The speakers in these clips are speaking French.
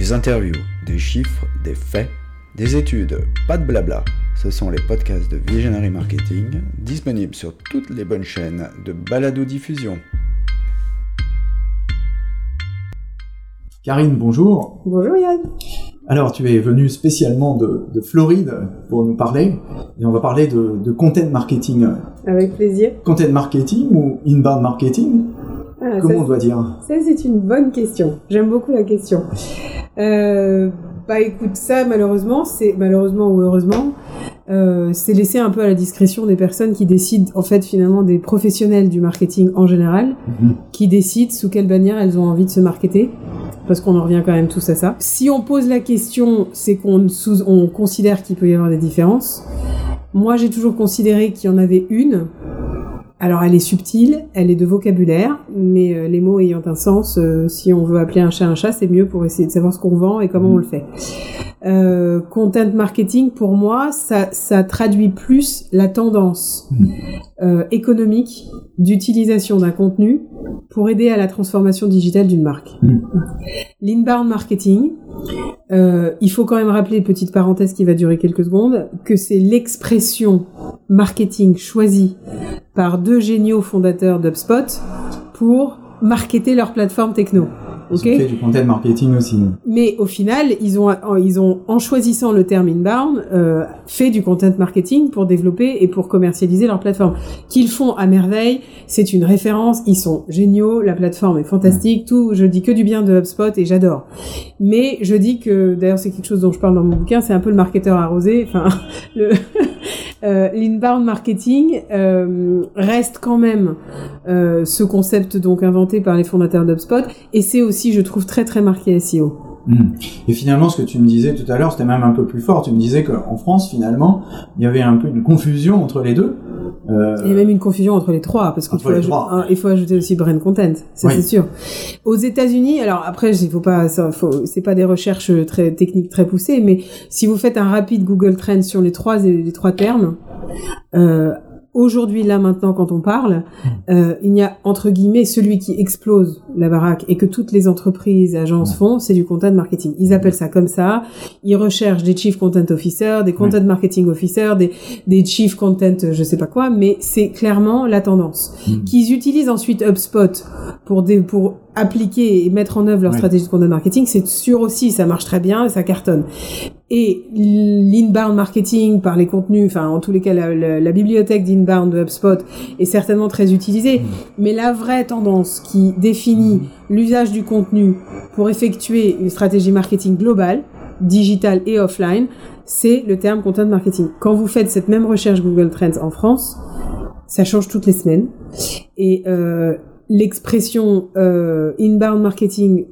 Des interviews, des chiffres, des faits, des études, pas de blabla. Ce sont les podcasts de Visionary Marketing, disponibles sur toutes les bonnes chaînes de balado-diffusion. Karine, bonjour. Bonjour Yann. Alors, tu es venu spécialement de, de, Floride pour nous parler, et on va parler de, de, content marketing. Avec plaisir. Content marketing ou inbound marketing? Ah, Comment on doit dire? Ça, c'est une bonne question. J'aime beaucoup la question. Euh, bah écoute, ça, malheureusement, c'est malheureusement ou heureusement, euh, c'est laissé un peu à la discrétion des personnes qui décident, en fait, finalement, des professionnels du marketing en général, mhm. qui décident sous quelle bannière elles ont envie de se marketer parce qu'on en revient quand même tous à ça. Si on pose la question, c'est qu'on on considère qu'il peut y avoir des différences. Moi, j'ai toujours considéré qu'il y en avait une. Alors, elle est subtile, elle est de vocabulaire, mais euh, les mots ayant un sens, euh, si on veut appeler un chat un chat, c'est mieux pour essayer de savoir ce qu'on vend et comment on le fait. Euh, content marketing, pour moi, ça, ça traduit plus la tendance euh, économique d'utilisation d'un contenu pour aider à la transformation digitale d'une marque. Mmh. L'inbound marketing, euh, il faut quand même rappeler, petite parenthèse qui va durer quelques secondes, que c'est l'expression marketing choisie par deux géniaux fondateurs d'UpSpot pour marketer leur plateforme techno. Ils ont fait du content marketing aussi. Mais au final, ils ont, ils ont en choisissant le terme inbound, euh, fait du content marketing pour développer et pour commercialiser leur plateforme. Qu'ils font à merveille, c'est une référence, ils sont géniaux, la plateforme est fantastique, tout, je dis que du bien de HubSpot et j'adore. Mais je dis que, d'ailleurs c'est quelque chose dont je parle dans mon bouquin, c'est un peu le marketeur arrosé, enfin, le... Euh, l'inbound marketing euh, reste quand même euh, ce concept donc inventé par les fondateurs d'HubSpot et c'est aussi, je trouve, très très marqué SEO. Hmm. Et finalement, ce que tu me disais tout à l'heure, c'était même un peu plus fort. Tu me disais qu'en France, finalement, il y avait un peu une confusion entre les deux. Euh... Il y a même une confusion entre les trois, parce qu'il faut, il faut ajouter aussi brand content, ça c'est sûr. Aux États-Unis, alors après, il faut pas, c'est pas des recherches très techniques très poussées, mais si vous faites un rapide Google Trends sur les trois les trois termes, euh, aujourd'hui, là, maintenant, quand on parle, hmm. euh, il y a, entre guillemets, celui qui explose la baraque et que toutes les entreprises, agences font, c'est du content marketing. Ils appellent ça comme ça. Ils recherchent des chief content officers, des content marketing officers, des, des chief content je sais pas quoi, mais c'est clairement la tendance. Hmm. Qu'ils utilisent ensuite HubSpot pour des, pour appliquer et mettre en œuvre leur stratégie de content marketing, c'est sûr aussi, ça marche très bien et ça cartonne. Et l'inbound marketing par les contenus, enfin en tous les cas la, bibliothèque d'inbound de HubSpot est certainement très utilisée, mm. mais la vraie tendance qui définit mm. l'usage du contenu pour effectuer une stratégie marketing globale, digitale et offline, c'est le terme content marketing. Quand vous faites cette même recherche Google Trends en France, ça change toutes les semaines. Et euh, l'expression euh, inbound marketing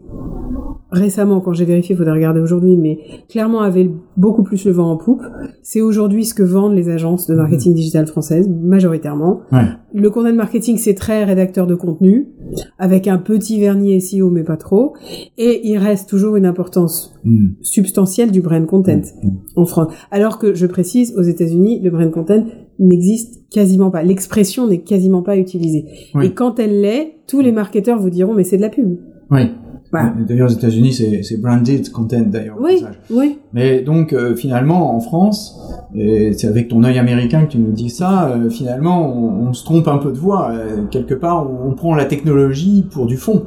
récemment, quand j'ai vérifié, il faudrait regarder aujourd'hui, mais clairement avait beaucoup plus le vent en poupe. C'est aujourd'hui ce que vendent les agences de marketing digital françaises, majoritairement. Le content marketing, c'est très rédacteur de contenu, avec un petit vernis SEO, mais pas trop. Et il reste toujours une importance mm. substantielle du brand content. Mm. en France. Alors que, je précise, aux États-Unis, le brand content n'existe quasiment pas. L'expression n'est quasiment pas utilisée. Et quand elle l'est, tous les marketeurs vous diront, mais c'est de la pub. Oui. D'ailleurs, aux États-Unis, c'est branded content d'ailleurs. Oui, oui. Mais donc, euh, finalement, en France, et c'est avec ton œil américain que tu nous dis ça, euh, finalement, on, se trompe un peu de voix. Euh, quelque part, on, prend la technologie pour du fond.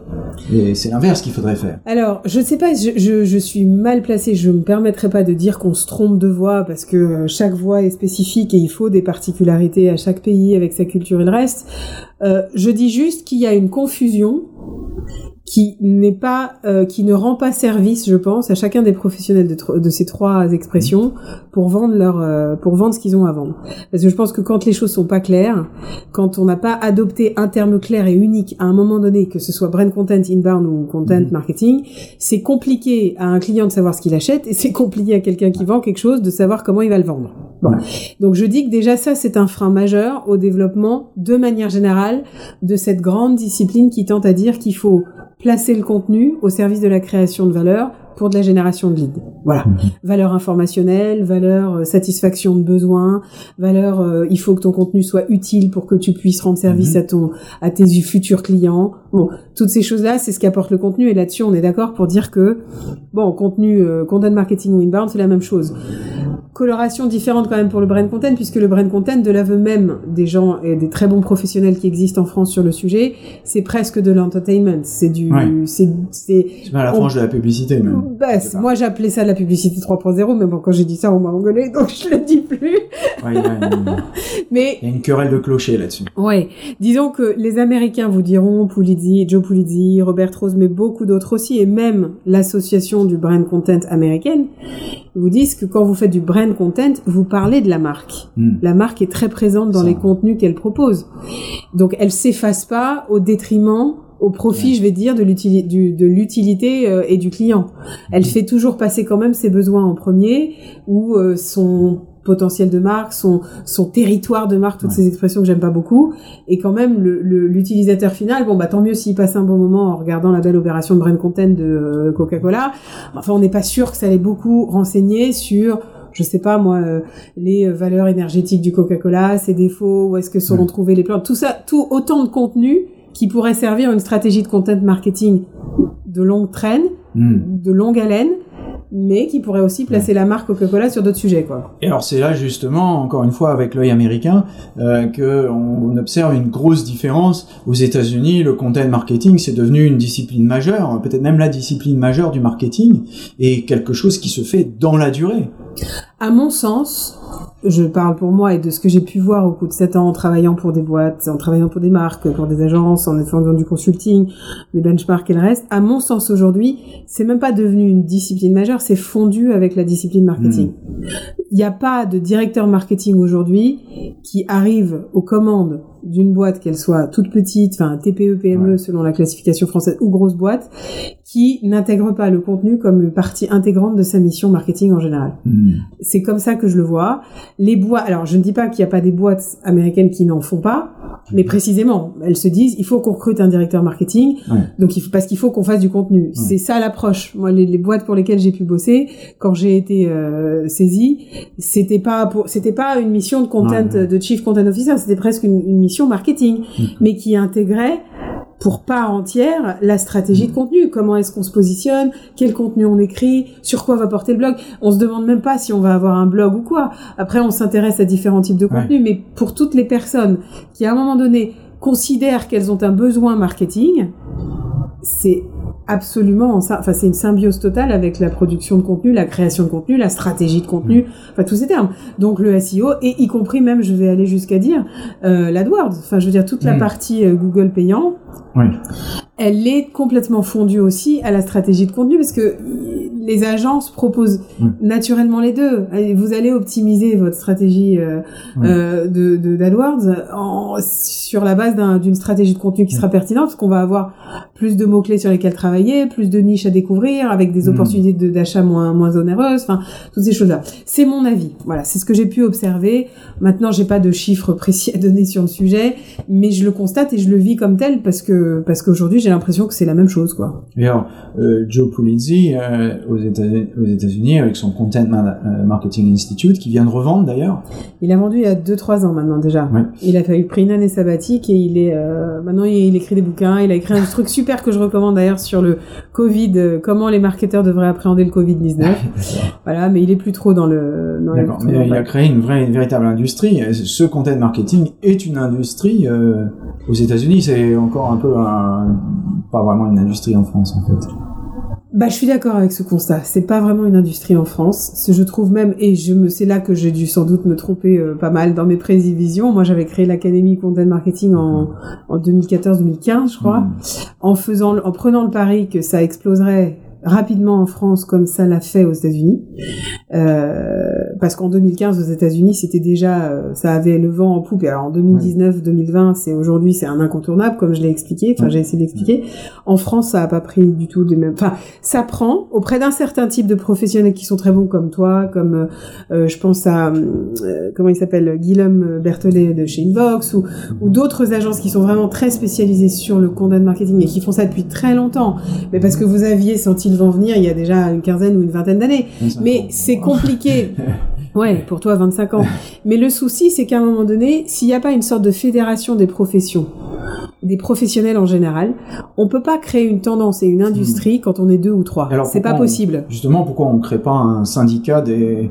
Et c'est l'inverse qu'il faudrait faire. Alors, je sais pas, je, je, je suis mal placée. Je me permettrai pas de dire qu'on se trompe de voix parce que chaque voix est spécifique et il faut des particularités à chaque pays avec sa culture et le reste. je dis juste qu'il y a une confusion qui n'est pas, euh, qui ne rend pas service, je pense, à chacun des professionnels de, de ces trois expressions pour vendre leur, euh, pour vendre ce qu'ils ont à vendre. Parce que je pense que quand les choses sont pas claires, quand on n'a pas adopté un terme clair et unique à un moment donné, que ce soit brand content inbound ou content mhm. marketing, c'est compliqué à un client de savoir ce qu'il achète et c'est compliqué à quelqu'un qui vend quelque chose de savoir comment il va le vendre. Bon. Donc je dis que déjà ça c'est un frein majeur au développement de manière générale de cette grande discipline qui tente à dire qu'il faut placer le contenu au service de la création de valeur pour de la génération de leads. Voilà. Mhm. Valeur informationnelle, valeur euh, satisfaction de besoins, valeur euh, il faut que ton contenu soit utile pour que tu puisses rendre service mhm. à ton à tes futurs clients. Bon, toutes ces choses-là, c'est ce qu'apporte le contenu et là-dessus on est d'accord pour dire que bon, contenu euh, content marketing ou inbound, c'est la même chose. Coloration différente quand même pour le brand content puisque le brand content de l'aveu même des gens et des très bons professionnels qui existent en France sur le sujet, c'est presque de l'entertainment, c'est du c'est c'est à la frange de la publicité même. Bah, moi j'appelais ça la publicité 3.0, mais bon, quand j'ai dit ça, on m'a engueulé, donc je le dis plus. mais il y a une querelle de clocher là-dessus. Ouais, disons que les Américains vous diront, Pulizzi, Joe Pulizzi, Robert Rose, mais beaucoup d'autres aussi, et même l'association du brand content américaine, vous disent que quand vous faites du brand content, vous parlez de la marque. Hmm. La marque est très présente dans les contenus qu'elle propose. Donc elle s'efface pas au détriment au profit, je vais dire, de l'utilité euh, et du client. Elle fait toujours passer quand même ses besoins en premier ou euh, son potentiel de marque, son, son territoire de marque, toutes ces expressions que j'aime pas beaucoup. Et quand même, l'utilisateur final, bon, bah, tant mieux s'il passe un bon moment en regardant la belle opération de brand content de euh, Coca-Cola. Enfin, on n'est pas sûr que ça allait beaucoup renseigner sur je sais pas moi les valeurs énergétiques du Coca-Cola, ses défauts, où est-ce que seront trouvés les plantes, tout ça, tout autant de contenu qui pourrait servir une stratégie de content marketing de longue traîne, hmm. de longue haleine, mais qui pourrait aussi placer la marque Coca-Cola sur d'autres sujets, quoi. Et alors c'est là justement, encore une fois, avec l'œil américain, euh, que on observe une grosse différence. Aux États-Unis, le content marketing c'est devenu une discipline majeure, peut-être même la discipline majeure du marketing, et quelque chose qui se fait dans la durée. À mon sens, je parle pour moi et de ce que j'ai pu voir au cours de 7 ans en travaillant pour des boîtes, en travaillant pour des marques, pour des agences, en faisant du consulting, des benchmarks et le reste. À mon sens aujourd'hui, c'est même pas devenu une discipline majeure, c'est fondu avec la discipline marketing. Hmm. Il n'y a pas de directeur marketing aujourd'hui qui arrive aux commandes d'une boîte, qu'elle soit toute petite, enfin TPE, PME selon la classification française ou grosse boîte, qui n'intègre pas le contenu comme une partie intégrante de sa mission marketing en général. Hmm. C'est comme ça que je le vois. Les boîtes, alors je ne dis pas qu'il n'y a pas des boîtes américaines qui n'en font pas, mais précisément, elles se disent il faut qu'on recrute un directeur marketing, donc il faut, parce qu'il faut qu'on fasse du contenu. C'est ça l'approche. Moi, les, boîtes pour lesquelles j'ai pu bosser, quand j'ai été euh, saisie, c'était pas pour, c'était pas une mission de content, de chief content officer, c'était presque une, une mission marketing, mais qui intégrait pour part entière la stratégie de contenu. Comment est-ce qu'on se positionne? Quel contenu on écrit? Sur quoi va porter le blog? On se demande même pas si on va avoir un blog ou quoi. Après, on s'intéresse à différents types de contenus, mais pour toutes les personnes qui, à un moment donné, considèrent qu'elles ont un besoin marketing, c'est absolument, enfin c'est une symbiose totale avec la production de contenu, la création de contenu, la stratégie de contenu, enfin tous ces termes. Donc le SEO et y compris même, je vais aller jusqu'à dire euh, l'AdWords. Enfin je veux dire toute la mm. partie euh, Google payant. Oui. Elle est complètement fondue aussi à la stratégie de contenu parce que les agences proposent naturellement les deux. Vous allez optimiser votre stratégie euh, euh, de d'AdWords en, sur la base d'une stratégie de contenu qui sera pertinente, parce qu'on va avoir plus de mots clés sur lesquels travailler, plus de niches à découvrir, avec des opportunités d'achat moins moins onéreuses, enfin toutes ces choses-là. C'est mon avis. Voilà, c'est ce que j'ai pu observer. Maintenant, j'ai pas de chiffres précis à donner sur le sujet, mais je le constate et je le vis comme tel parce que parce qu'aujourd'hui j'ai l'impression que c'est la même chose, quoi. Et alors, euh, Joe Pulizzi aux États-Unis avec son Content euh, Marketing Institute qui vient de revendre d'ailleurs. Il a vendu il y a 2-3 ans maintenant déjà. Il a fallu pris une année sabbatique et il est euh, maintenant il, écrit des bouquins. Il a écrit un truc super que je recommande d'ailleurs sur le Covid, euh, comment les marketeurs devraient appréhender le Covid 19. voilà, mais il est plus trop dans le. D'accord, mais il a créé une vraie, une véritable industrie. Ce content marketing est une industrie aux États-Unis. C'est encore un peu un, pas vraiment une industrie en France en fait. Bah, je suis d'accord avec ce constat. C'est pas vraiment une industrie en France. Je trouve même, et je me, c'est là que j'ai dû sans doute me tromper euh, pas mal dans mes prévisions. Moi, j'avais créé l'académie Content Marketing en, en 2014-2015, je crois, mmh. en faisant, en prenant le pari que ça exploserait rapidement en France comme ça l'a fait aux États-Unis. Euh, parce qu'en 2015 aux États-Unis, c'était déjà euh, ça avait le vent en poupe. Et alors en 2019, 2020, c'est aujourd'hui c'est un incontournable comme je l'ai expliqué, enfin j'ai essayé d'expliquer. En France, ça a pas pris du tout de même enfin ça prend auprès d'un certain type de professionnels qui sont très bons comme toi, comme euh, je pense à comment il s'appelle Guillaume Berthelet de chez Inbox ou, ou d'autres agences qui sont vraiment très spécialisées sur le content marketing et qui font ça depuis très longtemps. Mais parce que vous aviez senti ils vont venir il y a déjà une quinzaine ou une vingtaine d'années. Mais c'est compliqué. Ouais, pour toi, 25 ans. Mais le souci, c'est qu'à un moment donné, s'il n'y a pas une sorte de fédération des professions, des professionnels en général, on peut pas créer une tendance et une industrie hmm. quand on est deux ou trois. C'est pas possible. justement, pourquoi on crée pas un syndicat des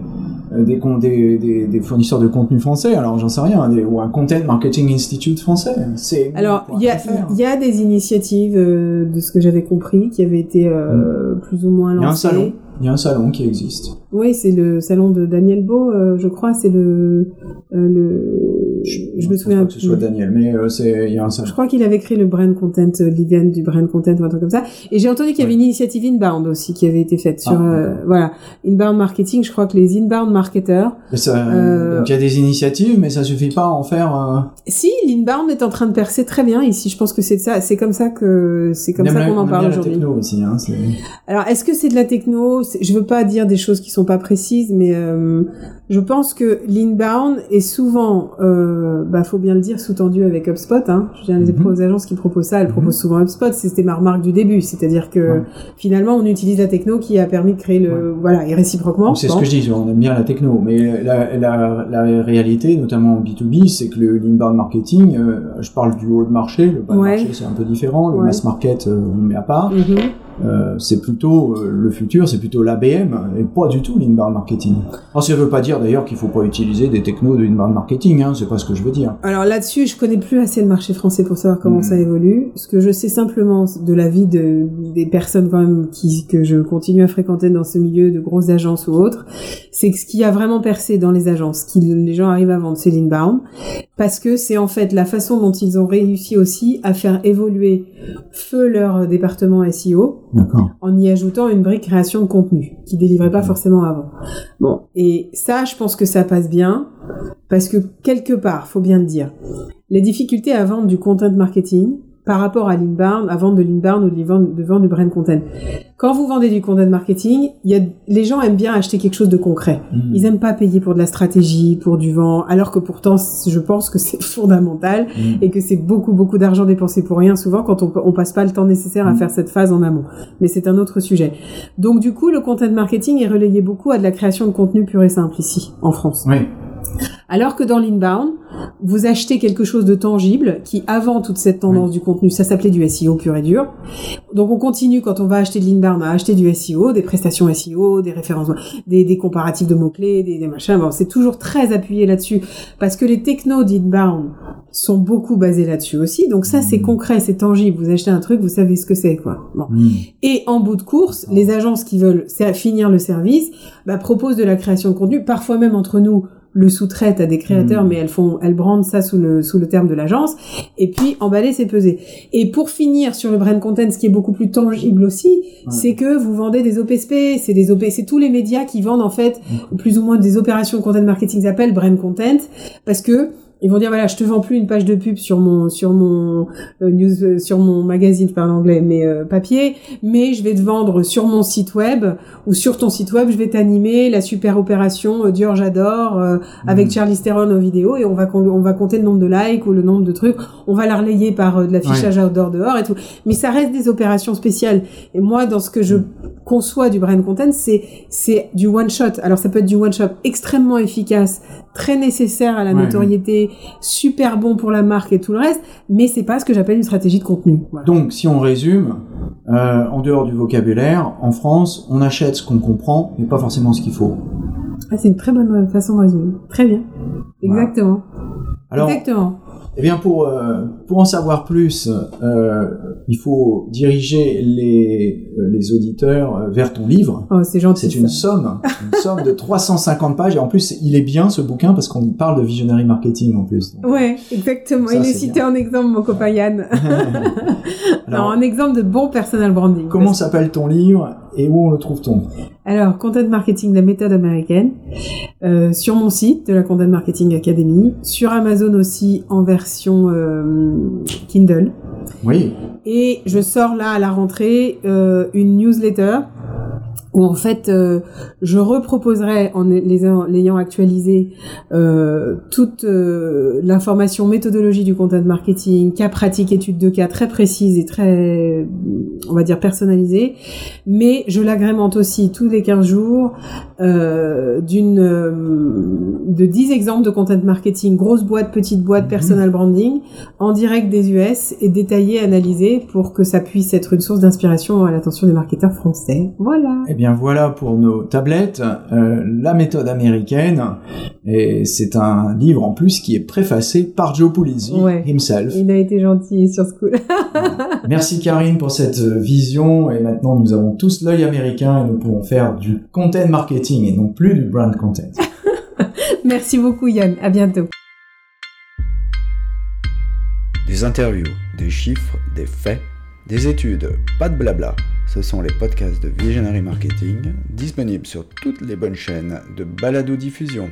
des, des, des, fournisseurs de contenu français? Alors, j'en sais rien, ou un Content Marketing Institute français. C'est alors il y y a des initiatives euh, de ce que j'avais compris qui avaient été euh, hmm. plus ou moins lancées. Il y a un salon. Il y a un salon qui existe. Oui, c'est le salon de Daniel Beau, euh, je crois. C'est le, euh, le. Je, me souviens. Pas que ce soit Daniel, mais euh, c'est il y a un salon. Je crois qu'il avait créé le brand content, Liviane du brand content ou un truc comme ça. Et j'ai entendu qu'il y avait une initiative inbound aussi qui avait été faite sur ah, voilà inbound marketing. Je crois que les inbound marketeurs. donc il y a des initiatives, mais ça suffit pas à en faire. Si l'inbound est en train de percer très bien ici. Je pense que c'est ça. C'est comme ça que c'est comme ça qu'on en parle aujourd'hui. Hein, Alors est-ce que c'est de la techno? Je veux pas dire des choses qui sont pas précises, mais euh, je pense que l'inbound est souvent, euh, bah faut bien le dire, sous-tendu avec HubSpot. Hein. Je les mm agences qui proposent ça, elles mhm. proposent souvent HubSpot. C'était ma remarque du début, c'est-à-dire que finalement on utilise la techno qui a permis de créer le, voilà, et réciproquement. C'est ce que je dis, on aime bien la techno, mais la, la, la réalité, notamment en B2B, c'est que le l'inbound marketing, euh, je parle du haut de marché, le bas de marché c'est un peu différent, le mass market euh, on le met à part. Mhm. Euh, c'est plutôt euh, le futur, c'est plutôt l'ABM et pas du tout l'inbound marketing. Alors ça veut pas dire d'ailleurs qu'il faut pas utiliser des technos de inbound marketing, hein, c'est pas ce que je veux dire. Alors là-dessus, je connais plus assez le marché français pour savoir comment hmm. ça évolue. Ce que je sais simplement de la vie de des personnes quand même qui que je continue à fréquenter dans ce milieu de grosses agences ou autres, c'est que ce qui a vraiment percé dans les agences, qui les gens arrivent à vendre, c'est l'inbound, parce que c'est en fait la façon dont ils ont réussi aussi à faire évoluer feu leur département SEO en y ajoutant une brique création de contenu qui délivrait pas forcément avant. Bon, et ça, je pense que ça passe bien parce que quelque part, faut bien le dire, les difficultés à vendre du content marketing, par rapport à l'inbound, à vendre de l'inbound ou de vendre, de vendre du brand content. Quand vous vendez du content marketing, y a, les gens aiment bien acheter quelque chose de concret. Mm. Ils aiment pas payer pour de la stratégie, pour du vent, alors que pourtant, je pense que c'est fondamental mm. et que c'est beaucoup, beaucoup d'argent dépensé pour rien, souvent quand on, on passe pas le temps nécessaire à mm. faire cette phase en amont. Mais c'est un autre sujet. Donc, du coup, le content marketing est relayé beaucoup à de la création de contenu pur et simple ici, en France. Oui. Alors que dans l'inbound, vous achetez quelque chose de tangible qui, avant toute cette tendance du contenu, ça s'appelait du SEO pur et dur. Donc on continue quand on va acheter de l'inbound à acheter du SEO, des prestations SEO, des références, des, des comparatifs de mots-clés, des, des machins. Bon, c'est toujours très appuyé là-dessus parce que les technos d'inbound sont beaucoup basés là-dessus aussi. Donc ça, c'est mmh. concret, c'est tangible. Vous achetez un truc, vous savez ce que c'est, quoi. Bon. Mmh. Et en bout de course, les agences qui veulent finir le service bah, proposent de la création de contenu, parfois même entre nous le sous-traite à des créateurs, hmm. mais elles font, elles brandent ça sous le sous le terme de l'agence. Et puis emballer, c'est peser. Et pour finir sur le brand content, ce qui est beaucoup plus tangible aussi, c'est que vous vendez des OPSP, c'est des OP, c'est tous les médias qui vendent en fait hmm. plus ou moins des opérations content marketing s'appellent brand content parce que ils vont dire voilà, je te vends plus une page de pub sur mon sur mon euh, news euh, sur mon magazine, je parle anglais, mais euh, papier, mais je vais te vendre sur mon site web ou sur ton site web, je vais t'animer la super opération Dior j'adore avec mmh. Charlie Theron en vidéo et on va on va compter le nombre de likes ou le nombre de trucs, on va la relayer par de l'affichage outdoor dehors et tout. Mais ça reste des opérations spéciales. Et moi dans ce que je conçois du brand content, c'est c'est du one shot. Alors ça peut être du one shot extrêmement efficace, très nécessaire à la notoriété super bon pour la marque et tout le reste, mais c'est pas ce que j'appelle une stratégie de contenu. Donc, si on résume, euh, en dehors du vocabulaire, en France, on achète ce qu'on comprend, mais pas forcément ce qu'il faut. Ah, c'est une très bonne façon de résumer. Très bien. Exactement. Exactement. Eh bien, pour, euh, pour en savoir plus, euh, il faut diriger les, euh, les auditeurs vers ton livre. Oh, c'est gentil. C'est une somme, une somme de 350 pages. Et en plus, il est bien ce bouquin parce qu'on parle de visionary marketing en plus. ouais, exactement. il est, cité en exemple, mon copain Yann. Alors, un exemple de bon personal branding. Comment s'appelle ton livre? Et où on le trouve-t-on Alors, Content Marketing, la méthode américaine, euh, sur mon site de la Content Marketing Academy, sur Amazon aussi en version euh, Kindle. Oui. Et je sors là à la rentrée euh, une newsletter où en fait euh, je reproposerai en l'ayant actualisé euh, toute euh, l'information méthodologie du content marketing, cas pratique, études de cas très précises et très on va dire personnalisé, mais je l'agrémente aussi tous les 15 jours euh, d'une de 10 exemples de content marketing, grosse boîte, petite boîte, mhm. personal branding, en direct des US et détaillé, analysé pour que ça puisse être une source d'inspiration à l'attention des marketeurs français. Voilà. Et eh bien voilà pour nos tablettes, euh, la méthode américaine, et c'est un livre en plus qui est préfacé par Joe Pulizzi himself. Il a été gentil sur ce coup Merci Karine pour cette vision, et maintenant nous avons tous l'œil américain et nous pouvons faire du content marketing et non plus du brand content. Merci beaucoup Yann, à bientôt. Des interviews, des chiffres, des faits, des études, pas de blabla. Ce sont les podcasts de Visionary Marketing, disponibles sur toutes les bonnes chaînes de balado-diffusion.